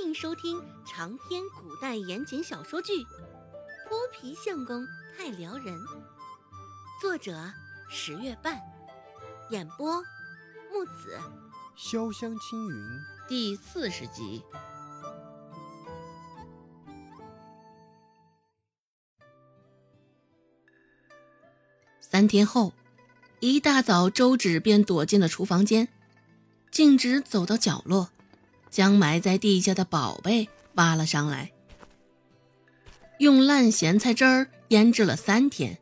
欢迎收听长篇古代言情小说剧《泼皮相公太撩人》，作者十月半，演播木子潇湘青云第四十集。三天后，一大早，周芷便躲进了厨房间，径直走到角落。将埋在地下的宝贝挖了上来，用烂咸菜汁儿腌制了三天，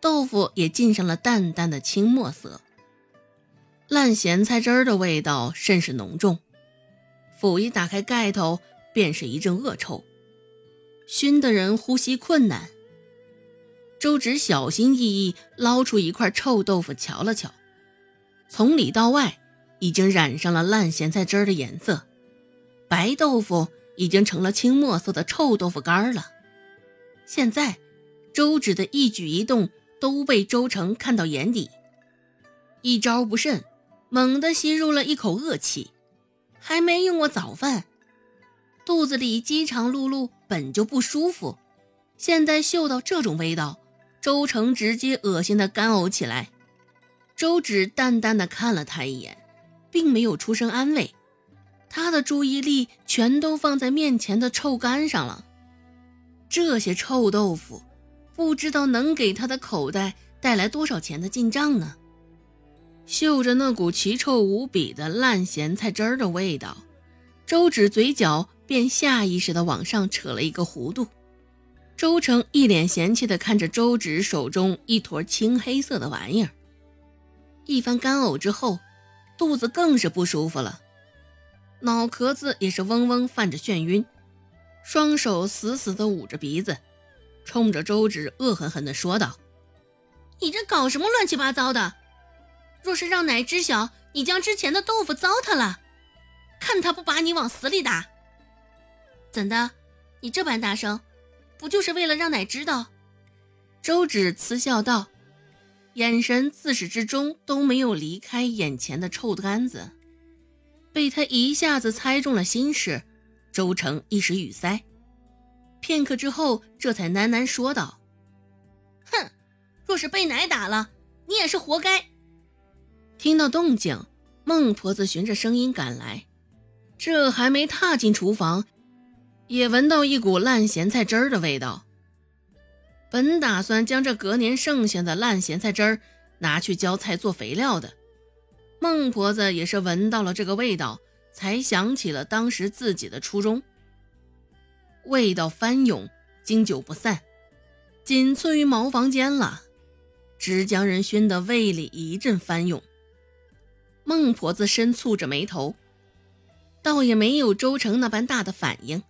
豆腐也浸上了淡淡的青墨色。烂咸菜汁儿的味道甚是浓重，甫一打开盖头，便是一阵恶臭，熏得人呼吸困难。周芷小心翼翼捞出一块臭豆腐，瞧了瞧，从里到外。已经染上了烂咸菜汁儿的颜色，白豆腐已经成了青墨色的臭豆腐干了。现在，周芷的一举一动都被周成看到眼底，一招不慎，猛地吸入了一口恶气。还没用过早饭，肚子里饥肠辘辘，本就不舒服，现在嗅到这种味道，周成直接恶心的干呕起来。周芷淡淡的看了他一眼。并没有出声安慰，他的注意力全都放在面前的臭干上了。这些臭豆腐，不知道能给他的口袋带来多少钱的进账呢？嗅着那股奇臭无比的烂咸菜汁儿的味道，周芷嘴角便下意识地往上扯了一个弧度。周成一脸嫌弃地看着周芷手中一坨青黑色的玩意儿，一番干呕之后。肚子更是不舒服了，脑壳子也是嗡嗡泛着眩晕，双手死死地捂着鼻子，冲着周芷恶狠狠地说道：“你这搞什么乱七八糟的？若是让奶知晓你将之前的豆腐糟蹋了，看他不把你往死里打！怎的？你这般大声，不就是为了让奶知道？”周芷嗤笑道。眼神自始至终都没有离开眼前的臭干子，被他一下子猜中了心事，周成一时语塞。片刻之后，这才喃喃说道：“哼，若是被奶打了，你也是活该。”听到动静，孟婆子循着声音赶来，这还没踏进厨房，也闻到一股烂咸菜汁儿的味道。本打算将这隔年剩下的烂咸菜汁儿拿去浇菜做肥料的，孟婆子也是闻到了这个味道，才想起了当时自己的初衷。味道翻涌，经久不散，仅次于茅房间了，直将人熏得胃里一阵翻涌。孟婆子深蹙着眉头，倒也没有周成那般大的反应，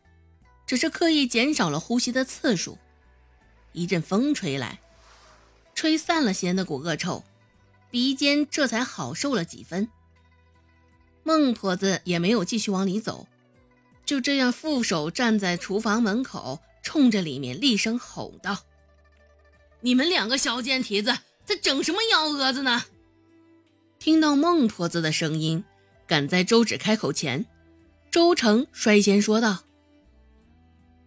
只是刻意减少了呼吸的次数。一阵风吹来，吹散了些那股恶臭，鼻尖这才好受了几分。孟婆子也没有继续往里走，就这样负手站在厨房门口，冲着里面厉声吼道：“你们两个小贱蹄子，在整什么幺蛾子呢？”听到孟婆子的声音，赶在周芷开口前，周成率先说道：“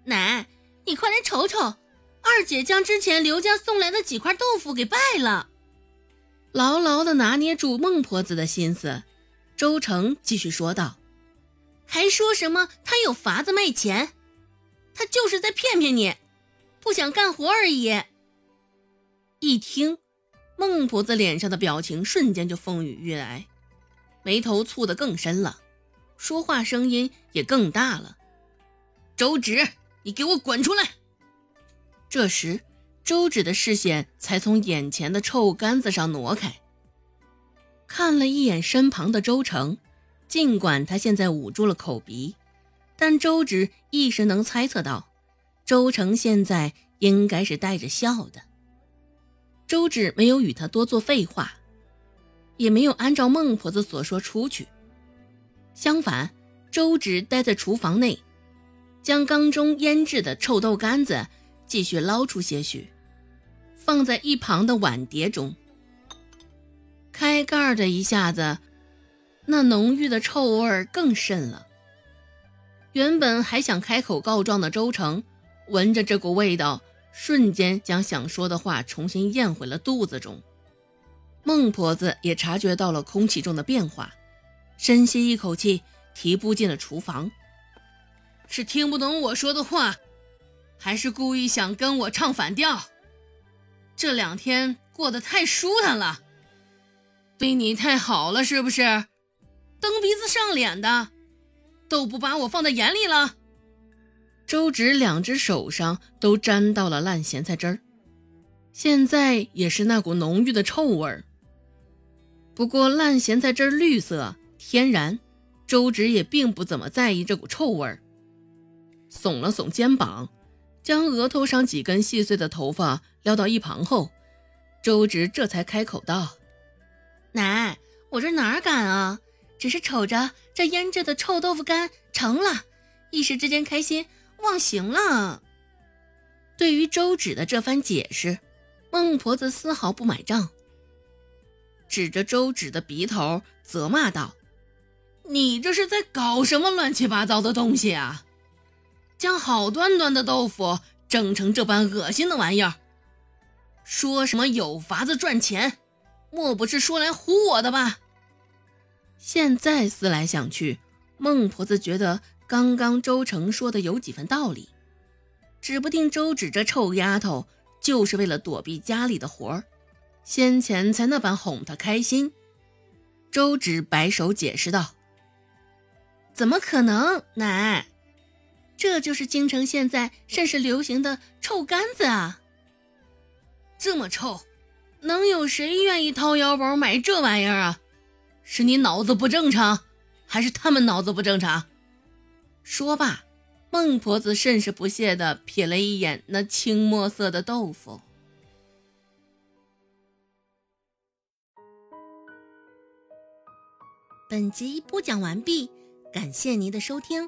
奶，你快来瞅瞅。”二姐将之前刘家送来的几块豆腐给败了，牢牢的拿捏住孟婆子的心思。周成继续说道：“还说什么他有法子卖钱？他就是在骗骗你，不想干活而已。”一听，孟婆子脸上的表情瞬间就风雨欲来，眉头蹙得更深了，说话声音也更大了：“周芷，你给我滚出来！”这时，周芷的视线才从眼前的臭干子上挪开，看了一眼身旁的周成。尽管他现在捂住了口鼻，但周芷一时能猜测到，周成现在应该是带着笑的。周芷没有与他多做废话，也没有按照孟婆子所说出去。相反，周芷待在厨房内，将缸中腌制的臭豆干子。继续捞出些许，放在一旁的碗碟中。开盖的一下子，那浓郁的臭味更甚了。原本还想开口告状的周成，闻着这股味道，瞬间将想说的话重新咽回了肚子中。孟婆子也察觉到了空气中的变化，深吸一口气，提步进了厨房。是听不懂我说的话，还是故意想跟我唱反调？这两天过得太舒坦了，对你太好了，是不是？蹬鼻子上脸的。都不把我放在眼里了。周芷两只手上都沾到了烂咸菜汁儿，现在也是那股浓郁的臭味儿。不过烂咸菜汁儿绿色天然，周芷也并不怎么在意这股臭味儿。耸了耸肩膀，将额头上几根细碎的头发撩到一旁后，周直这才开口道：“奶，我这哪敢啊！”只是瞅着这腌制的臭豆腐干成了，一时之间开心忘形了。对于周芷的这番解释，孟婆子丝毫不买账，指着周芷的鼻头责骂道：“你这是在搞什么乱七八糟的东西啊？将好端端的豆腐整成这般恶心的玩意儿！说什么有法子赚钱，莫不是说来唬我的吧？”现在思来想去，孟婆子觉得刚刚周成说的有几分道理，指不定周芷这臭丫头就是为了躲避家里的活儿，先前才那般哄她开心。周芷摆手解释道：“怎么可能，奶？这就是京城现在甚是流行的臭干子啊！这么臭，能有谁愿意掏腰包买这玩意儿啊？”是你脑子不正常，还是他们脑子不正常？说罢，孟婆子甚是不屑地瞥了一眼那青墨色的豆腐。本集播讲完毕，感谢您的收听。